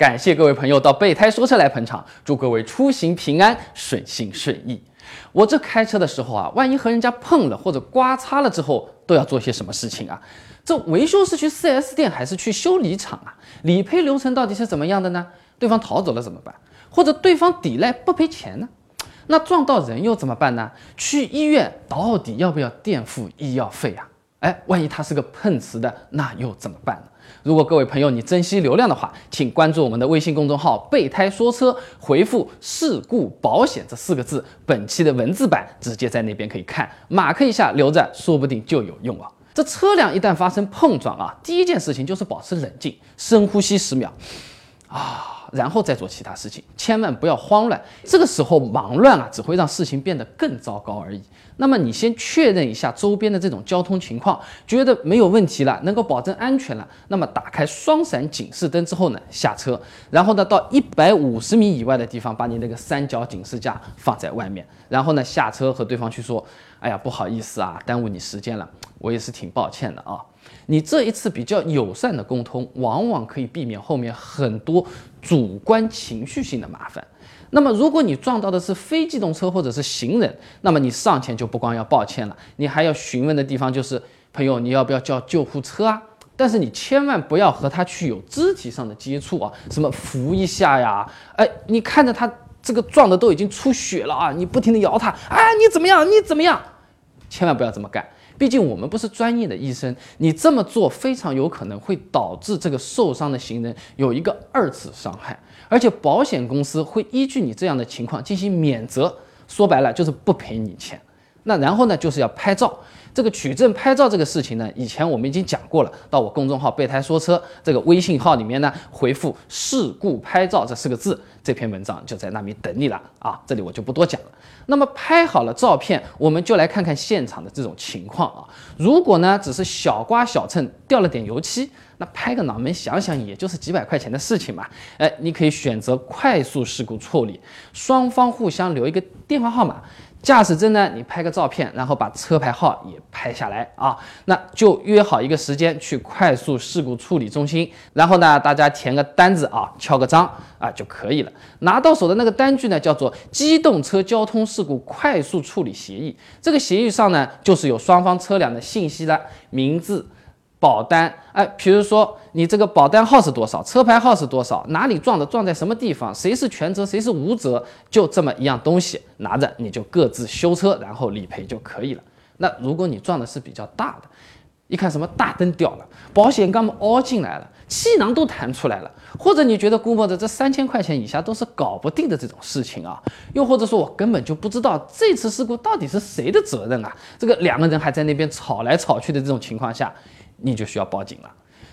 感谢各位朋友到备胎说车来捧场，祝各位出行平安、顺心顺意。我这开车的时候啊，万一和人家碰了或者刮擦了之后，都要做些什么事情啊？这维修是去 4S 店还是去修理厂啊？理赔流程到底是怎么样的呢？对方逃走了怎么办？或者对方抵赖不赔钱呢？那撞到人又怎么办呢？去医院到底要不要垫付医药费啊？哎，万一他是个碰瓷的，那又怎么办呢？如果各位朋友你珍惜流量的话，请关注我们的微信公众号“备胎说车”，回复“事故保险”这四个字，本期的文字版直接在那边可以看，马克一下留着，说不定就有用啊。这车辆一旦发生碰撞啊，第一件事情就是保持冷静，深呼吸十秒，啊。然后再做其他事情，千万不要慌乱。这个时候忙乱啊，只会让事情变得更糟糕而已。那么你先确认一下周边的这种交通情况，觉得没有问题了，能够保证安全了，那么打开双闪警示灯之后呢，下车，然后呢到一百五十米以外的地方，把你那个三角警示架放在外面，然后呢下车和对方去说，哎呀不好意思啊，耽误你时间了，我也是挺抱歉的啊。你这一次比较友善的沟通，往往可以避免后面很多主观情绪性的麻烦。那么，如果你撞到的是非机动车或者是行人，那么你上前就不光要抱歉了，你还要询问的地方就是，朋友，你要不要叫救护车啊？但是你千万不要和他去有肢体上的接触啊，什么扶一下呀？哎，你看着他这个撞的都已经出血了啊，你不停的摇他，哎，你怎么样？你怎么样？千万不要这么干。毕竟我们不是专业的医生，你这么做非常有可能会导致这个受伤的行人有一个二次伤害，而且保险公司会依据你这样的情况进行免责，说白了就是不赔你钱。那然后呢，就是要拍照。这个取证拍照这个事情呢，以前我们已经讲过了。到我公众号“备胎说车”这个微信号里面呢，回复“事故拍照”这四个字，这篇文章就在那边等你了啊！这里我就不多讲了。那么拍好了照片，我们就来看看现场的这种情况啊。如果呢只是小刮小蹭，掉了点油漆，那拍个脑门想想，也就是几百块钱的事情嘛。哎，你可以选择快速事故处理，双方互相留一个电话号码。驾驶证呢？你拍个照片，然后把车牌号也拍下来啊，那就约好一个时间去快速事故处理中心，然后呢，大家填个单子啊，敲个章啊就可以了。拿到手的那个单据呢，叫做机动车交通事故快速处理协议。这个协议上呢，就是有双方车辆的信息的名字。保单，哎，比如说你这个保单号是多少，车牌号是多少，哪里撞的，撞在什么地方，谁是全责，谁是无责，就这么一样东西拿着，你就各自修车，然后理赔就可以了。那如果你撞的是比较大的，一看什么大灯掉了，保险杠凹进来了，气囊都弹出来了，或者你觉得估摸着这三千块钱以下都是搞不定的这种事情啊，又或者说我根本就不知道这次事故到底是谁的责任啊，这个两个人还在那边吵来吵去的这种情况下。你就需要报警了。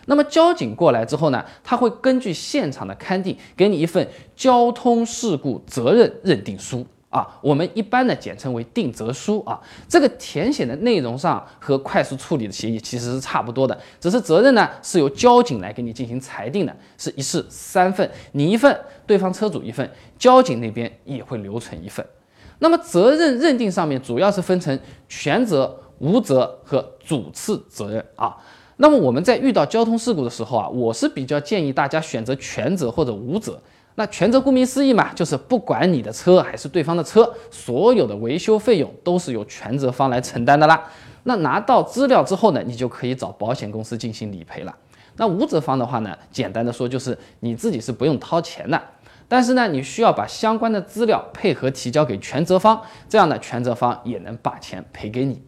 那么交警过来之后呢，他会根据现场的勘定，给你一份交通事故责任认定书啊，我们一般呢简称为定责书啊。这个填写的内容上和快速处理的协议其实是差不多的，只是责任呢是由交警来给你进行裁定的，是一式三份，你一份，对方车主一份，交警那边也会留存一份。那么责任认定上面主要是分成全责、无责和主次责任啊。那么我们在遇到交通事故的时候啊，我是比较建议大家选择全责或者无责。那全责顾名思义嘛，就是不管你的车还是对方的车，所有的维修费用都是由全责方来承担的啦。那拿到资料之后呢，你就可以找保险公司进行理赔了。那无责方的话呢，简单的说就是你自己是不用掏钱的，但是呢，你需要把相关的资料配合提交给全责方，这样呢，全责方也能把钱赔给你。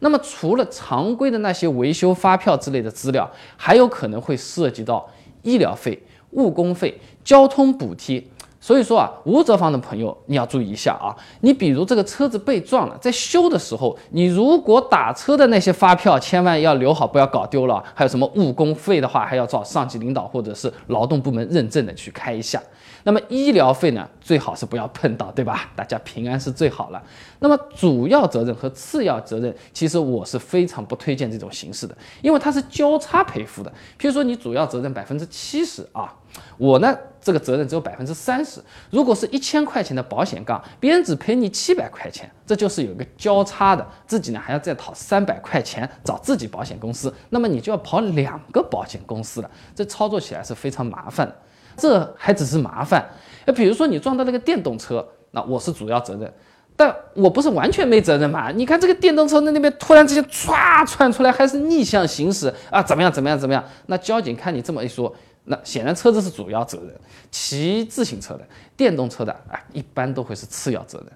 那么除了常规的那些维修发票之类的资料，还有可能会涉及到医疗费、误工费、交通补贴。所以说啊，无责方的朋友你要注意一下啊。你比如这个车子被撞了，在修的时候，你如果打车的那些发票，千万要留好，不要搞丢了。还有什么误工费的话，还要找上级领导或者是劳动部门认证的去开一下。那么医疗费呢，最好是不要碰到，对吧？大家平安是最好了。那么主要责任和次要责任，其实我是非常不推荐这种形式的，因为它是交叉赔付的。譬如说你主要责任百分之七十啊，我呢这个责任只有百分之三十。如果是一千块钱的保险杠，别人只赔你七百块钱，这就是有一个交叉的，自己呢还要再讨三百块钱找自己保险公司，那么你就要跑两个保险公司了，这操作起来是非常麻烦。这还只是麻烦。那比如说你撞到那个电动车，那我是主要责任，但我不是完全没责任嘛？你看这个电动车那那边突然之间唰窜出来，还是逆向行驶啊？怎么样？怎么样？怎么样？那交警看你这么一说，那显然车子是主要责任，骑自行车的、电动车的啊，一般都会是次要责任。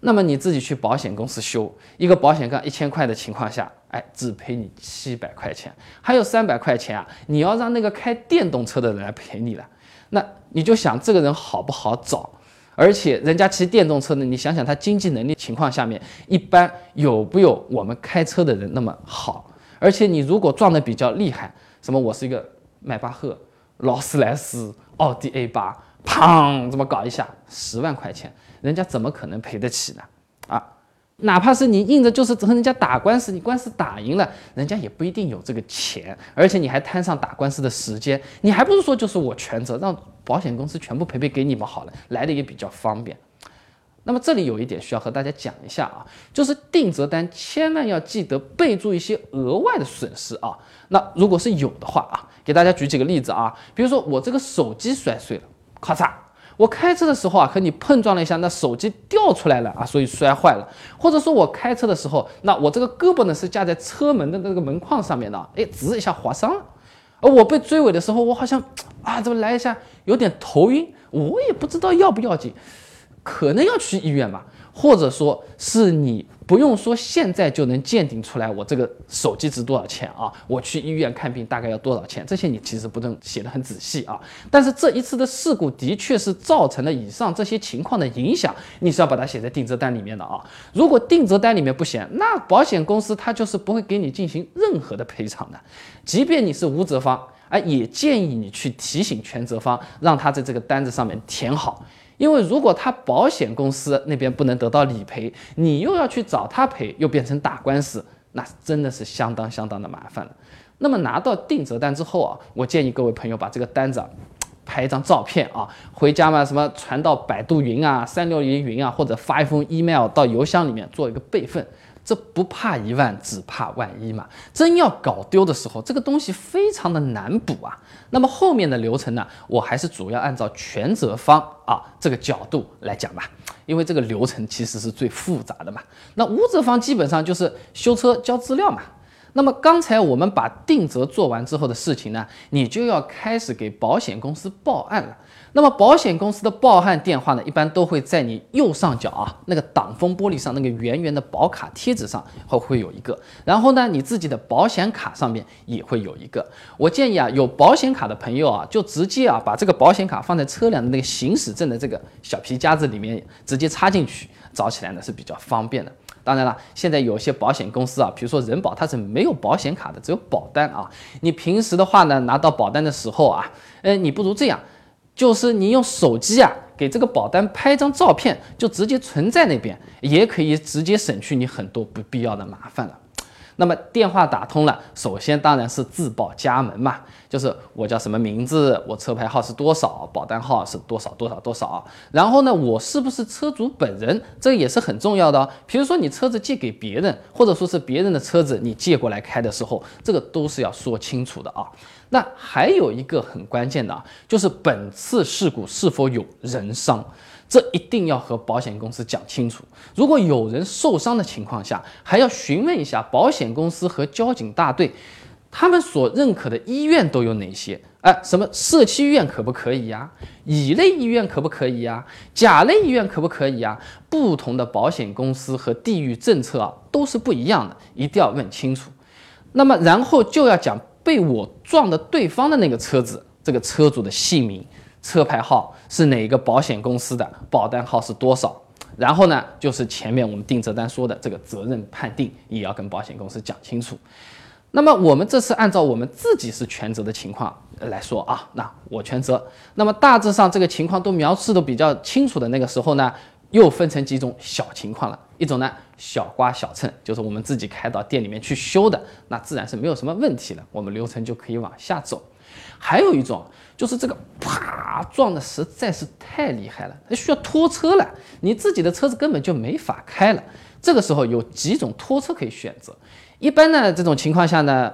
那么你自己去保险公司修一个保险杠一千块的情况下，哎，只赔你七百块钱，还有三百块钱啊，你要让那个开电动车的人来赔你了。那你就想这个人好不好找？而且人家骑电动车的，你想想他经济能力情况下面，一般有不有我们开车的人那么好？而且你如果撞得比较厉害，什么我是一个迈巴赫、劳斯莱斯、奥迪 A 八，砰，这么搞一下，十万块钱。人家怎么可能赔得起呢？啊，哪怕是你硬着就是和人家打官司，你官司打赢了，人家也不一定有这个钱，而且你还摊上打官司的时间，你还不是说就是我全责，让保险公司全部赔赔给你们好了，来的也比较方便。那么这里有一点需要和大家讲一下啊，就是定责单千万要记得备注一些额外的损失啊。那如果是有的话啊，给大家举几个例子啊，比如说我这个手机摔碎了，咔嚓。我开车的时候啊，和你碰撞了一下，那手机掉出来了啊，所以摔坏了。或者说我开车的时候，那我这个胳膊呢是架在车门的那个门框上面的，哎，直一下划伤了。而我被追尾的时候，我好像啊，怎么来一下有点头晕，我也不知道要不要紧，可能要去医院吧。或者说是你不用说，现在就能鉴定出来我这个手机值多少钱啊？我去医院看病大概要多少钱？这些你其实不能写的很仔细啊。但是这一次的事故的确是造成了以上这些情况的影响，你是要把它写在定责单里面的啊。如果定责单里面不写，那保险公司它就是不会给你进行任何的赔偿的，即便你是无责方，哎，也建议你去提醒全责方，让他在这个单子上面填好。因为如果他保险公司那边不能得到理赔，你又要去找他赔，又变成打官司，那真的是相当相当的麻烦了。那么拿到定责单之后啊，我建议各位朋友把这个单子啊拍一张照片啊，回家嘛什么传到百度云啊、三六零云啊，或者发一封 email 到邮箱里面做一个备份。这不怕一万，只怕万一嘛。真要搞丢的时候，这个东西非常的难补啊。那么后面的流程呢，我还是主要按照全责方啊这个角度来讲吧，因为这个流程其实是最复杂的嘛。那无责方基本上就是修车交资料嘛。那么刚才我们把定责做完之后的事情呢，你就要开始给保险公司报案了。那么保险公司的报案电话呢，一般都会在你右上角啊那个挡风玻璃上那个圆圆的保卡贴纸上会会有一个，然后呢你自己的保险卡上面也会有一个。我建议啊有保险卡的朋友啊就直接啊把这个保险卡放在车辆的那个行驶证的这个小皮夹子里面，直接插进去找起来呢是比较方便的。当然了，现在有些保险公司啊，比如说人保它是没有保险卡的，只有保单啊。你平时的话呢拿到保单的时候啊，呃你不如这样。就是你用手机啊，给这个保单拍张照片，就直接存在那边，也可以直接省去你很多不必要的麻烦了。那么电话打通了，首先当然是自报家门嘛，就是我叫什么名字，我车牌号是多少，保单号是多少多少多少。然后呢，我是不是车主本人，这个也是很重要的。比如说你车子借给别人，或者说是别人的车子你借过来开的时候，这个都是要说清楚的啊。那还有一个很关键的啊，就是本次事故是否有人伤，这一定要和保险公司讲清楚。如果有人受伤的情况下，还要询问一下保险公司和交警大队，他们所认可的医院都有哪些？哎，什么社区医院可不可以呀？乙类医院可不可以呀？甲类医院可不可以呀？不同的保险公司和地域政策啊，都是不一样的，一定要问清楚。那么然后就要讲。被我撞的对方的那个车子，这个车主的姓名、车牌号是哪个保险公司的，保单号是多少？然后呢，就是前面我们定责单说的这个责任判定，也要跟保险公司讲清楚。那么我们这次按照我们自己是全责的情况来说啊，那我全责。那么大致上这个情况都描述的比较清楚的那个时候呢，又分成几种小情况了。一种呢，小刮小蹭，就是我们自己开到店里面去修的，那自然是没有什么问题了，我们流程就可以往下走。还有一种就是这个啪撞的实在是太厉害了，它需要拖车了，你自己的车子根本就没法开了。这个时候有几种拖车可以选择。一般呢，这种情况下呢，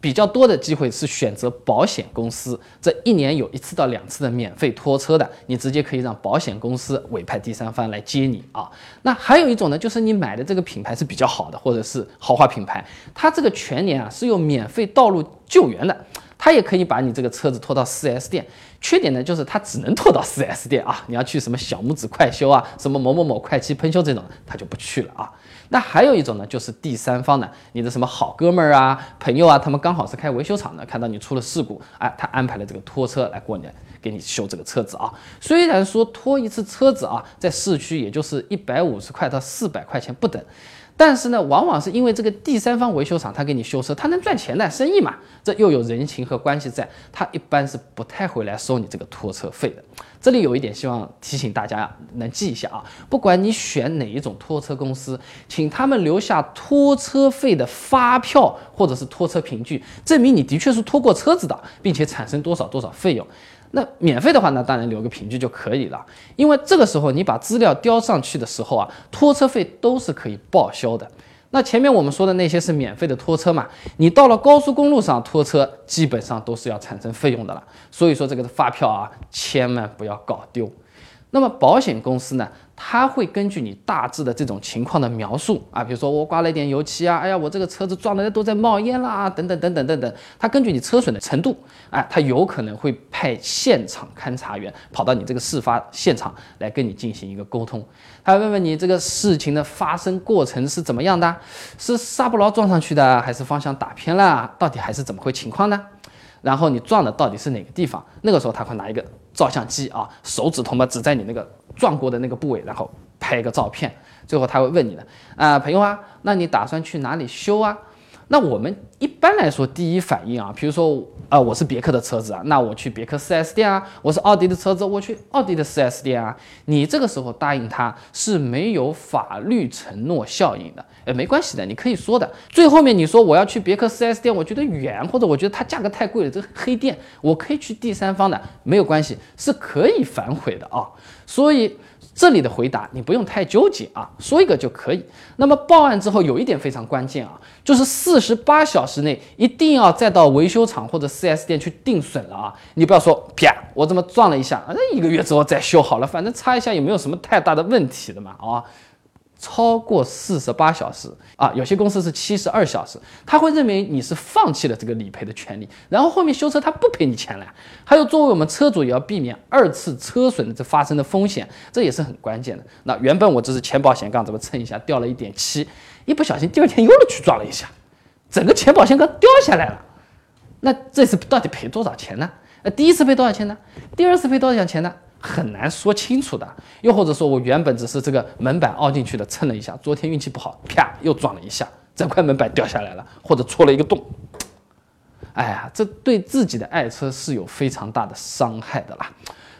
比较多的机会是选择保险公司，这一年有一次到两次的免费拖车的，你直接可以让保险公司委派第三方来接你啊。那还有一种呢，就是你买的这个品牌是比较好的，或者是豪华品牌，它这个全年啊是有免费道路救援的，他也可以把你这个车子拖到 4S 店。缺点呢，就是它只能拖到 4S 店啊，你要去什么小拇指快修啊，什么某某某快漆喷修这种，他就不去了啊。那还有一种呢，就是第三方的，你的什么好哥们儿啊、朋友啊，他们刚好是开维修厂的，看到你出了事故，哎，他安排了这个拖车来过年给你修这个车子啊。虽然说拖一次车子啊，在市区也就是一百五十块到四百块钱不等。但是呢，往往是因为这个第三方维修厂他给你修车，他能赚钱的生意嘛，这又有人情和关系在，他一般是不太会来收你这个拖车费的。这里有一点希望提醒大家能记一下啊，不管你选哪一种拖车公司，请他们留下拖车费的发票或者是拖车凭据，证明你的确是拖过车子的，并且产生多少多少费用。那免费的话，那当然留个凭据就可以了。因为这个时候你把资料交上去的时候啊，拖车费都是可以报销的。那前面我们说的那些是免费的拖车嘛，你到了高速公路上拖车，基本上都是要产生费用的了。所以说这个发票啊，千万不要搞丢。那么保险公司呢？他会根据你大致的这种情况的描述啊，比如说我刮了一点油漆啊，哎呀，我这个车子撞的都在冒烟啦，等等等等等等。他根据你车损的程度，哎，他有可能会派现场勘查员跑到你这个事发现场来跟你进行一个沟通，他问问你这个事情的发生过程是怎么样的，是刹不牢撞上去的，还是方向打偏了，到底还是怎么回情况呢？然后你撞的到底是哪个地方？那个时候他会拿一个照相机啊，手指头嘛指在你那个撞过的那个部位，然后拍一个照片。最后他会问你的啊，朋友啊，那你打算去哪里修啊？那我们一般来说，第一反应啊，比如说，呃，我是别克的车子啊，那我去别克 4S 店啊；我是奥迪的车子，我去奥迪的 4S 店啊。你这个时候答应他是没有法律承诺效应的，哎，没关系的，你可以说的。最后面你说我要去别克 4S 店，我觉得远，或者我觉得它价格太贵了，这个黑店，我可以去第三方的，没有关系，是可以反悔的啊。所以。这里的回答你不用太纠结啊，说一个就可以。那么报案之后有一点非常关键啊，就是四十八小时内一定要再到维修厂或者 4S 店去定损了啊。你不要说啪，我这么撞了一下，那一个月之后再修好了，反正擦一下也没有什么太大的问题的嘛啊。超过四十八小时啊，有些公司是七十二小时，他会认为你是放弃了这个理赔的权利，然后后面修车他不赔你钱了。还有，作为我们车主也要避免二次车损的这发生的风险，这也是很关键的。那原本我这是前保险杠怎么蹭一下掉了一点漆，一不小心第二天又去撞了一下，整个前保险杠掉下来了。那这次到底赔多少钱呢？呃，第一次赔多少钱呢？第二次赔多少钱呢？很难说清楚的，又或者说我原本只是这个门板凹进去的，蹭了一下，昨天运气不好，啪又撞了一下，整块门板掉下来了，或者戳了一个洞，哎呀，这对自己的爱车是有非常大的伤害的啦。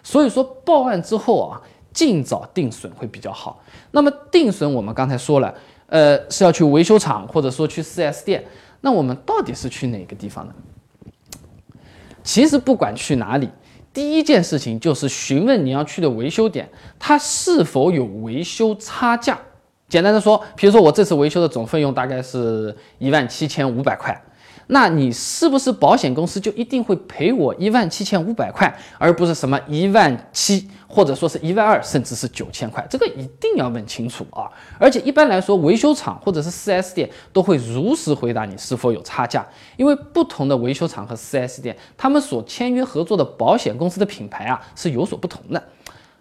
所以说报案之后啊，尽早定损会比较好。那么定损我们刚才说了，呃，是要去维修厂或者说去 4S 店，那我们到底是去哪个地方呢？其实不管去哪里。第一件事情就是询问你要去的维修点，它是否有维修差价。简单的说，比如说我这次维修的总费用大概是一万七千五百块。那你是不是保险公司就一定会赔我一万七千五百块，而不是什么一万七，或者说是一万二，甚至是九千块？这个一定要问清楚啊！而且一般来说，维修厂或者是 4S 店都会如实回答你是否有差价，因为不同的维修厂和 4S 店，他们所签约合作的保险公司的品牌啊是有所不同的。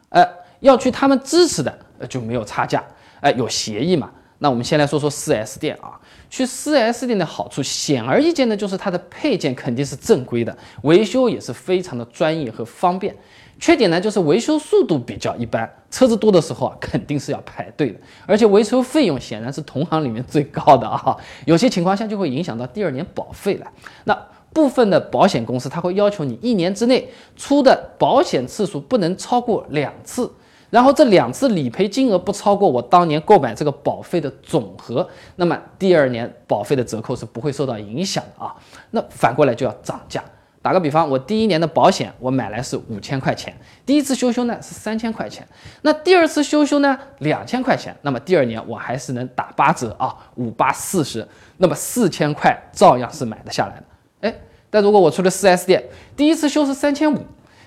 呃，要去他们支持的，就没有差价，呃有协议嘛。那我们先来说说 4S 店啊，去 4S 店的好处，显而易见的就是它的配件肯定是正规的，维修也是非常的专业和方便。缺点呢，就是维修速度比较一般，车子多的时候啊，肯定是要排队的，而且维修费用显然是同行里面最高的啊，有些情况下就会影响到第二年保费了。那部分的保险公司，他会要求你一年之内出的保险次数不能超过两次。然后这两次理赔金额不超过我当年购买这个保费的总和，那么第二年保费的折扣是不会受到影响的啊。那反过来就要涨价。打个比方，我第一年的保险我买来是五千块钱，第一次修修呢是三千块钱，那第二次修修呢两千块钱，那么第二年我还是能打八折啊，五八四十，那么四千块照样是买得下来的。哎，但如果我出了 4S 店，第一次修是三千五，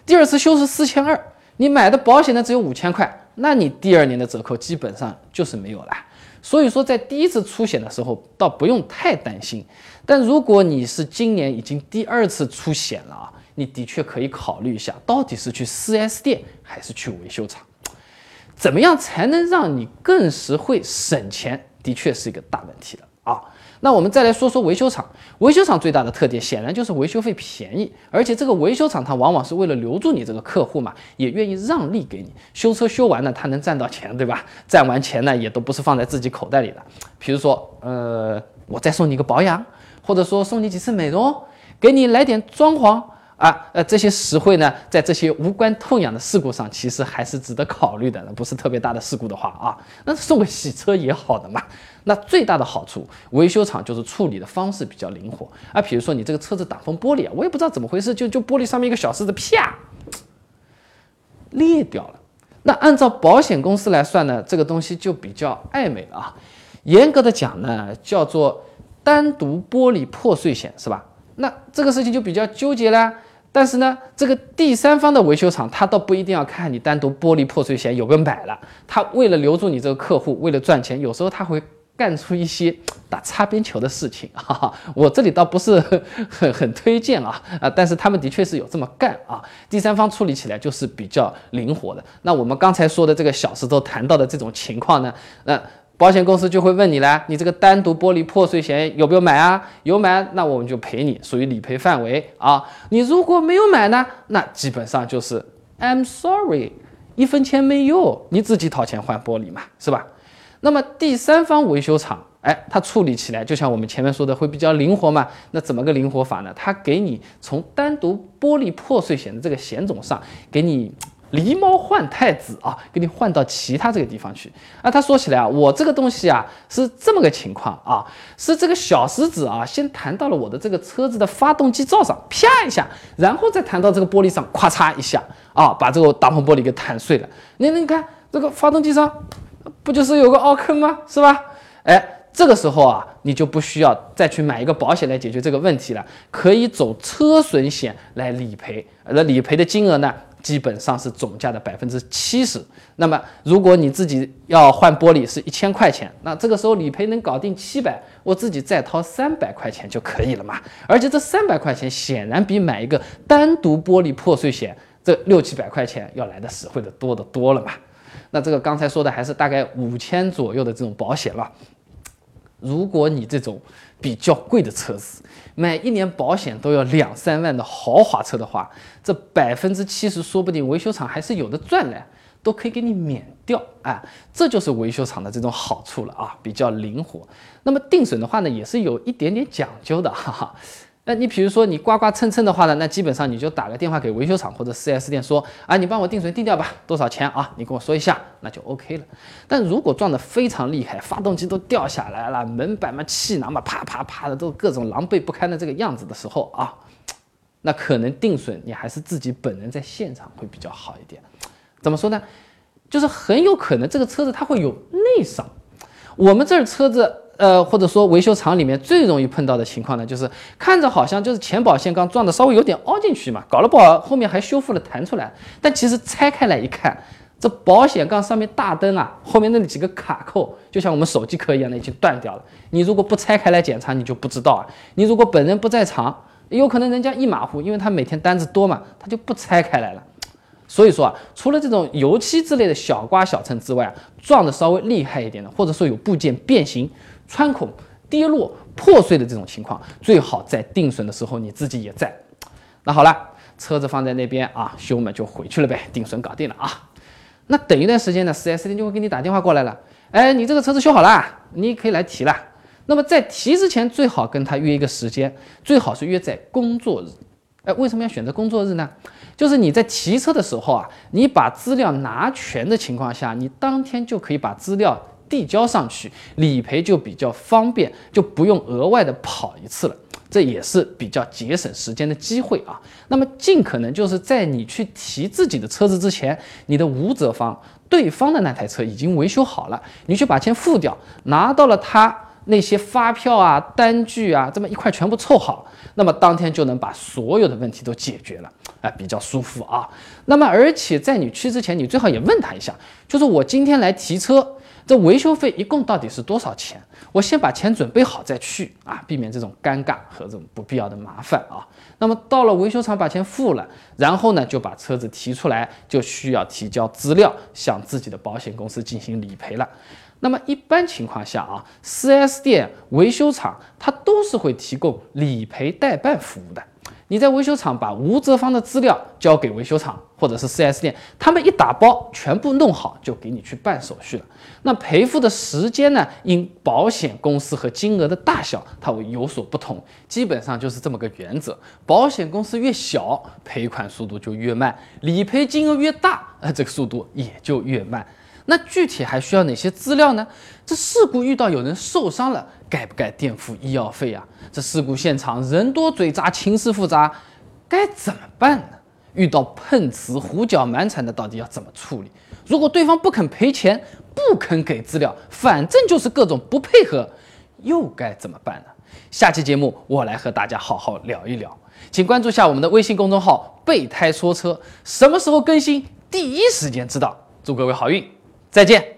第二次修是四千二，你买的保险呢只有五千块，那你第二年的折扣基本上就是没有了。所以说，在第一次出险的时候，倒不用太担心。但如果你是今年已经第二次出险了啊，你的确可以考虑一下，到底是去 4S 店还是去维修厂？怎么样才能让你更实惠省钱？的确是一个大问题的啊。那我们再来说说维修厂。维修厂最大的特点显然就是维修费便宜，而且这个维修厂它往往是为了留住你这个客户嘛，也愿意让利给你。修车修完了，他能赚到钱，对吧？赚完钱呢，也都不是放在自己口袋里的。比如说，呃，我再送你一个保养，或者说送你几次美容，给你来点装潢。啊，呃，这些实惠呢，在这些无关痛痒的事故上，其实还是值得考虑的。不是特别大的事故的话啊，那送个洗车也好的嘛。那最大的好处，维修厂就是处理的方式比较灵活啊。比如说你这个车子挡风玻璃啊，我也不知道怎么回事，就就玻璃上面一个小狮子啪裂掉了。那按照保险公司来算呢，这个东西就比较暧昧了啊。严格的讲呢，叫做单独玻璃破碎险，是吧？那这个事情就比较纠结了。但是呢，这个第三方的维修厂，他倒不一定要看你单独玻璃破碎险有没有买了。他为了留住你这个客户，为了赚钱，有时候他会干出一些打擦边球的事情。哈哈，我这里倒不是很很推荐啊啊，但是他们的确是有这么干啊。第三方处理起来就是比较灵活的。那我们刚才说的这个小石头谈到的这种情况呢，那。保险公司就会问你了，你这个单独玻璃破碎险有没有买啊？有买，那我们就赔你，属于理赔范围啊。你如果没有买呢，那基本上就是 I'm sorry，一分钱没有，你自己掏钱换玻璃嘛，是吧？那么第三方维修厂，哎，它处理起来就像我们前面说的会比较灵活嘛。那怎么个灵活法呢？它给你从单独玻璃破碎险的这个险种上给你。狸猫换太子啊，给你换到其他这个地方去啊。他说起来啊，我这个东西啊是这么个情况啊，是这个小石子啊先弹到了我的这个车子的发动机罩上，啪一下，然后再弹到这个玻璃上，咵嚓一下啊，把这个挡风玻璃给弹碎了。你你看这个发动机上不就是有个凹坑吗？是吧？哎，这个时候啊，你就不需要再去买一个保险来解决这个问题了，可以走车损险来理赔。那理赔的金额呢？基本上是总价的百分之七十。那么，如果你自己要换玻璃是一千块钱，那这个时候理赔能搞定七百，我自己再掏三百块钱就可以了嘛。而且这三百块钱显然比买一个单独玻璃破碎险这六七百块钱要来的实惠的多得多了嘛。那这个刚才说的还是大概五千左右的这种保险了。如果你这种比较贵的车子，买一年保险都要两三万的豪华车的话，这百分之七十说不定维修厂还是有的赚嘞，都可以给你免掉啊，这就是维修厂的这种好处了啊，比较灵活。那么定损的话呢，也是有一点点讲究的，哈哈。那你比如说你刮刮蹭蹭的话呢，那基本上你就打个电话给维修厂或者 4S 店说啊，你帮我定损定掉吧，多少钱啊？你跟我说一下，那就 OK 了。但如果撞得非常厉害，发动机都掉下来了，门板嘛、气囊嘛，啪啪啪的都各种狼狈不堪的这个样子的时候啊，那可能定损你还是自己本人在现场会比较好一点。怎么说呢？就是很有可能这个车子它会有内伤。我们这儿车子。呃，或者说维修厂里面最容易碰到的情况呢，就是看着好像就是前保险杠撞的稍微有点凹进去嘛，搞了不好后面还修复了弹出来，但其实拆开来一看，这保险杠上面大灯啊，后面那几个卡扣，就像我们手机壳一样的已经断掉了。你如果不拆开来检查，你就不知道啊。你如果本人不在场，有可能人家一马虎，因为他每天单子多嘛，他就不拆开来了。所以说啊，除了这种油漆之类的小刮小蹭之外啊，撞的稍微厉害一点的，或者说有部件变形。穿孔、跌落、破碎的这种情况，最好在定损的时候你自己也在。那好了，车子放在那边啊，修嘛就回去了呗，定损搞定了啊。那等一段时间呢，4S 店就会给你打电话过来了，哎，你这个车子修好了，你可以来提了。那么在提之前，最好跟他约一个时间，最好是约在工作日。哎，为什么要选择工作日呢？就是你在提车的时候啊，你把资料拿全的情况下，你当天就可以把资料。递交上去，理赔就比较方便，就不用额外的跑一次了，这也是比较节省时间的机会啊。那么尽可能就是在你去提自己的车子之前，你的无责方对方的那台车已经维修好了，你去把钱付掉，拿到了他那些发票啊、单据啊，这么一块全部凑好，那么当天就能把所有的问题都解决了，啊，比较舒服啊。那么而且在你去之前，你最好也问他一下，就是我今天来提车。这维修费一共到底是多少钱？我先把钱准备好再去啊，避免这种尴尬和这种不必要的麻烦啊。那么到了维修厂把钱付了，然后呢就把车子提出来，就需要提交资料，向自己的保险公司进行理赔了。那么一般情况下啊，4S 店、维修厂它都是会提供理赔代办服务的。你在维修厂把无责方的资料交给维修厂或者是 4S 店，他们一打包全部弄好就给你去办手续了。那赔付的时间呢？因保险公司和金额的大小，它会有所不同。基本上就是这么个原则：保险公司越小，赔款速度就越慢；理赔金额越大，呃，这个速度也就越慢。那具体还需要哪些资料呢？这事故遇到有人受伤了，该不该垫付医药费啊？这事故现场人多嘴杂，情势复杂，该怎么办呢？遇到碰瓷、胡搅蛮缠的，到底要怎么处理？如果对方不肯赔钱，不肯给资料，反正就是各种不配合，又该怎么办呢？下期节目我来和大家好好聊一聊，请关注下我们的微信公众号“备胎说车”，什么时候更新，第一时间知道。祝各位好运！再见。